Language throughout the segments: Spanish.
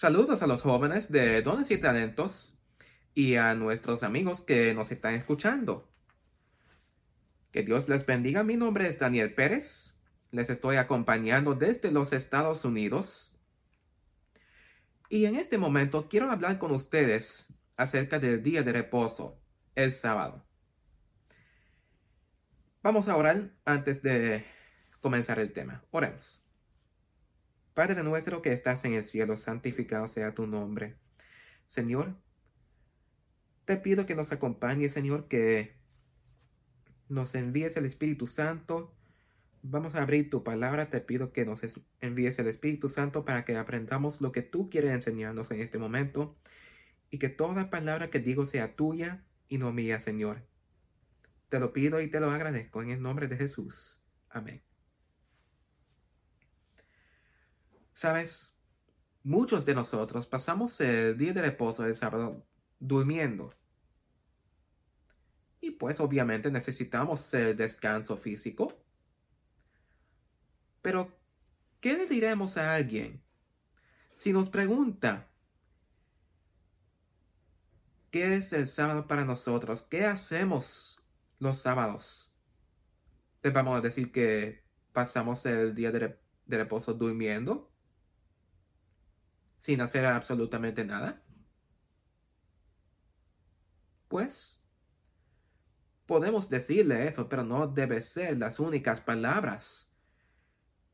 Saludos a los jóvenes de Dones y Talentos y a nuestros amigos que nos están escuchando. Que Dios les bendiga. Mi nombre es Daniel Pérez. Les estoy acompañando desde los Estados Unidos. Y en este momento quiero hablar con ustedes acerca del día de reposo, el sábado. Vamos a orar antes de comenzar el tema. Oremos. Padre nuestro que estás en el cielo, santificado sea tu nombre. Señor, te pido que nos acompañes, Señor, que nos envíes el Espíritu Santo. Vamos a abrir tu palabra. Te pido que nos envíes el Espíritu Santo para que aprendamos lo que tú quieres enseñarnos en este momento y que toda palabra que digo sea tuya y no mía, Señor. Te lo pido y te lo agradezco en el nombre de Jesús. Amén. Sabes, muchos de nosotros pasamos el día de reposo del sábado durmiendo. Y pues obviamente necesitamos el descanso físico. Pero, ¿qué le diremos a alguien si nos pregunta qué es el sábado para nosotros? ¿Qué hacemos los sábados? ¿Le vamos a decir que pasamos el día de reposo durmiendo? Sin hacer absolutamente nada? Pues podemos decirle eso, pero no debe ser las únicas palabras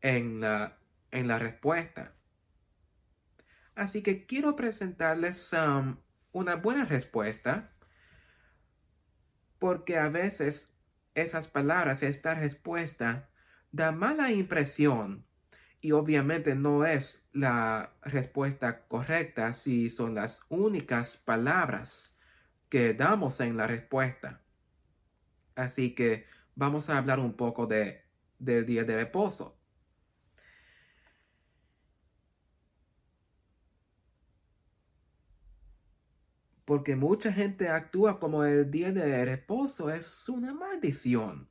en la, en la respuesta. Así que quiero presentarles um, una buena respuesta porque a veces esas palabras, esta respuesta, da mala impresión y obviamente no es la respuesta correcta si son las únicas palabras que damos en la respuesta. Así que vamos a hablar un poco de, del día de reposo. Porque mucha gente actúa como el día de reposo es una maldición.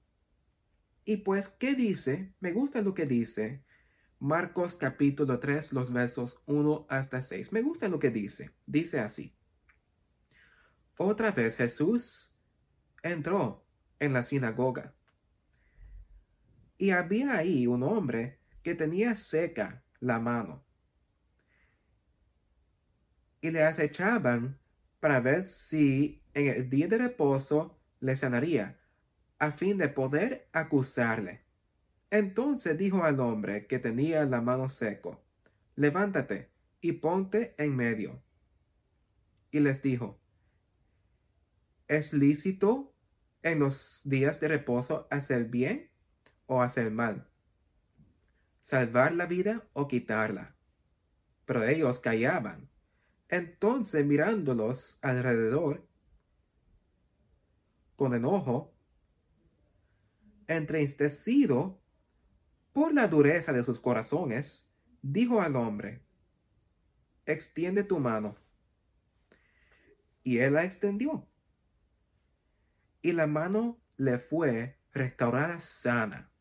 Y pues, ¿qué dice? Me gusta lo que dice Marcos capítulo 3, los versos 1 hasta 6. Me gusta lo que dice. Dice así. Otra vez Jesús entró en la sinagoga. Y había ahí un hombre que tenía seca la mano. Y le acechaban para ver si en el día de reposo le sanaría, a fin de poder acusarle. Entonces dijo al hombre que tenía la mano seco, levántate y ponte en medio. Y les dijo, ¿es lícito en los días de reposo hacer bien o hacer mal? ¿Salvar la vida o quitarla? Pero ellos callaban. Entonces mirándolos alrededor, con enojo, entristecido, por la dureza de sus corazones, dijo al hombre, extiende tu mano. Y él la extendió. Y la mano le fue restaurada sana.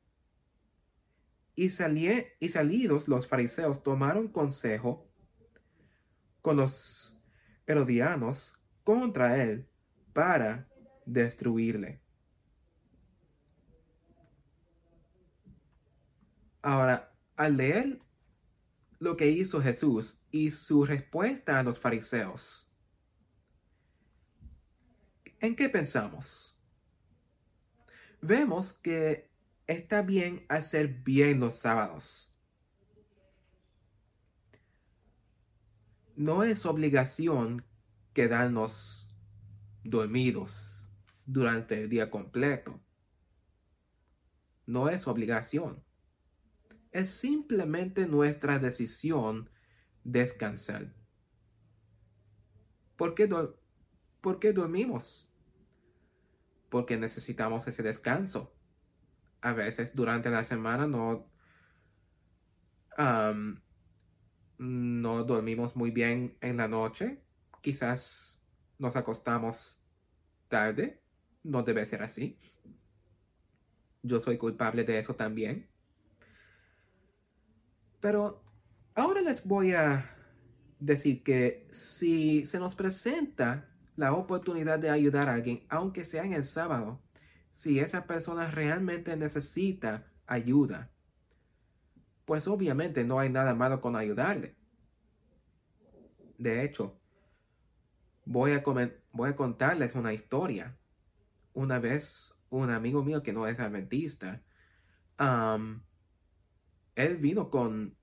Y, y salidos los fariseos tomaron consejo con los herodianos contra él para destruirle. Ahora, al leer lo que hizo Jesús y su respuesta a los fariseos, ¿en qué pensamos? Vemos que está bien hacer bien los sábados. No es obligación quedarnos dormidos durante el día completo. No es obligación es simplemente nuestra decisión descansar. ¿Por qué, dormimos? Porque necesitamos ese descanso. A veces durante la semana no, no dormimos muy bien en la noche. Quizás nos acostamos tarde. No debe ser así. Yo soy culpable de eso también. Pero ahora les voy a decir que si se nos presenta la oportunidad de ayudar a alguien, aunque sea en el sábado, si esa persona realmente necesita ayuda, pues obviamente no hay nada malo con ayudarle. De hecho, voy a, voy a contarles una historia. Una vez, un amigo mío que no es adventista, él vino con,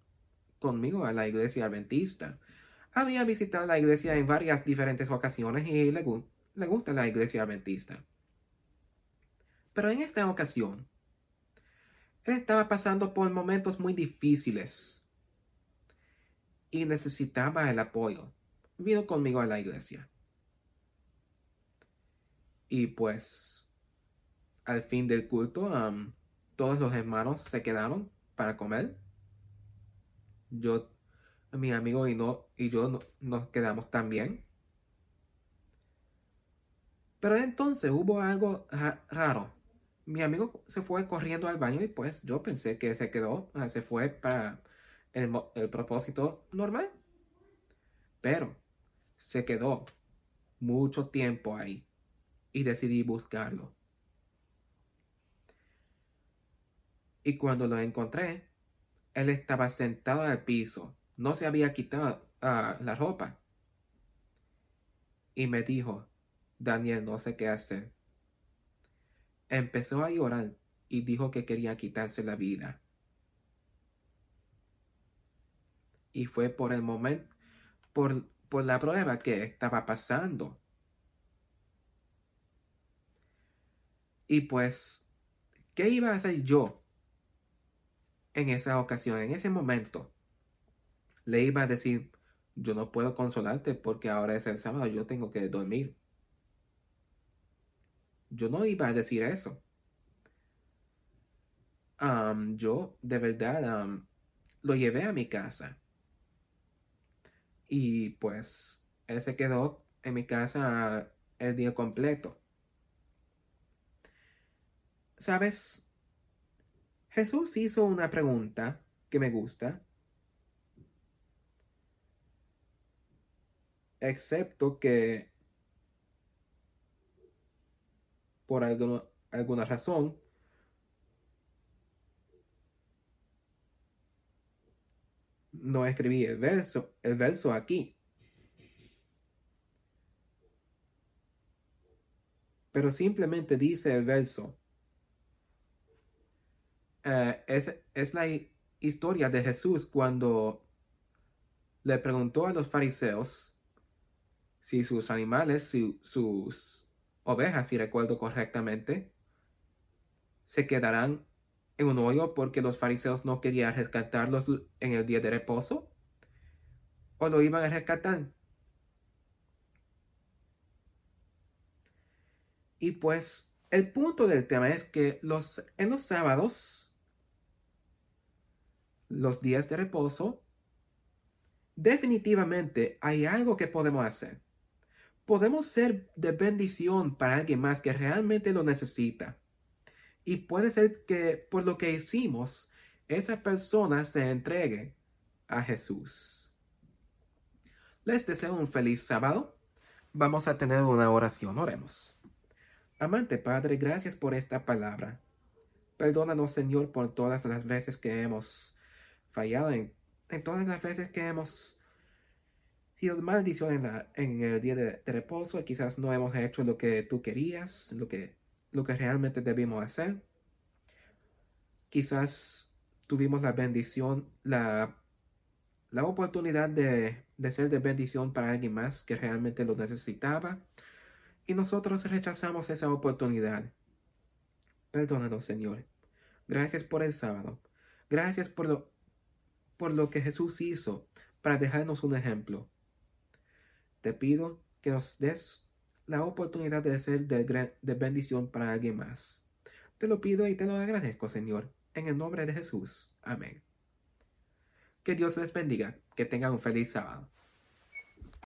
conmigo a la iglesia adventista. Había visitado la iglesia en varias diferentes ocasiones y le, le gusta la iglesia adventista. Pero en esta ocasión, él estaba pasando por momentos muy difíciles y necesitaba el apoyo. Vino conmigo a la iglesia. Y pues, al fin del culto, todos los hermanos se quedaron para comer. Yo, mi amigo y, no, y yo nos quedamos también. Pero entonces hubo algo raro mi amigo se fue corriendo al baño y pues yo pensé que se quedó, se fue para el, el propósito normal. Pero se quedó mucho tiempo ahí y decidí buscarlo. Y cuando lo encontré, él estaba sentado al piso, no se había quitado ah, la ropa. Y me dijo, Daniel, no sé qué hacer. Empezó a llorar y dijo que quería quitarse la vida. Y fue por el momento, por, por la prueba que estaba pasando. Y pues, ¿qué iba a hacer yo en esa ocasión, en ese momento? Le iba a decir, yo no puedo consolarte porque ahora es el sábado, yo tengo que dormir. Yo no iba a decir eso. yo de verdad lo llevé a mi casa. Y pues él se quedó en mi casa el día completo. ¿Sabes? Jesús hizo una pregunta que me gusta. Excepto que por alguna, razón, no escribí el verso, el verso aquí. Pero simplemente dice el verso. Eh, es, es, la historia de Jesús cuando le preguntó a los fariseos si sus animales, si, sus ovejas, si recuerdo correctamente, se quedarán en un hoyo porque los fariseos no querían rescatarlos en el día de reposo, o lo iban a rescatar. Y pues el punto del tema es que los, en los sábados, los días de reposo, definitivamente hay algo que podemos hacer podemos ser de bendición para alguien más que realmente lo necesita. Y puede ser que por lo que hicimos, esa persona se entregue a Jesús. Les deseo un feliz sábado. Vamos a tener una oración. Oremos. Amante Padre, gracias por esta palabra. Perdónanos, Señor, por todas las veces que hemos fallado, en, todas las veces que hemos sido maldición en, el día de, reposo quizás no hemos hecho lo que tú querías, lo que, lo que realmente debimos hacer. Quizás tuvimos la bendición, la, la oportunidad de, de ser de bendición para alguien más que realmente lo necesitaba y nosotros rechazamos esa oportunidad. Perdónanos, Señor. Gracias por el sábado. Gracias por lo, por lo que Jesús hizo para dejarnos un ejemplo. Te pido que nos des la oportunidad de ser de, bendición para alguien más. Te lo pido y te lo agradezco, Señor, en el nombre de Jesús. Amén. Que Dios les bendiga, que tengan un feliz sábado.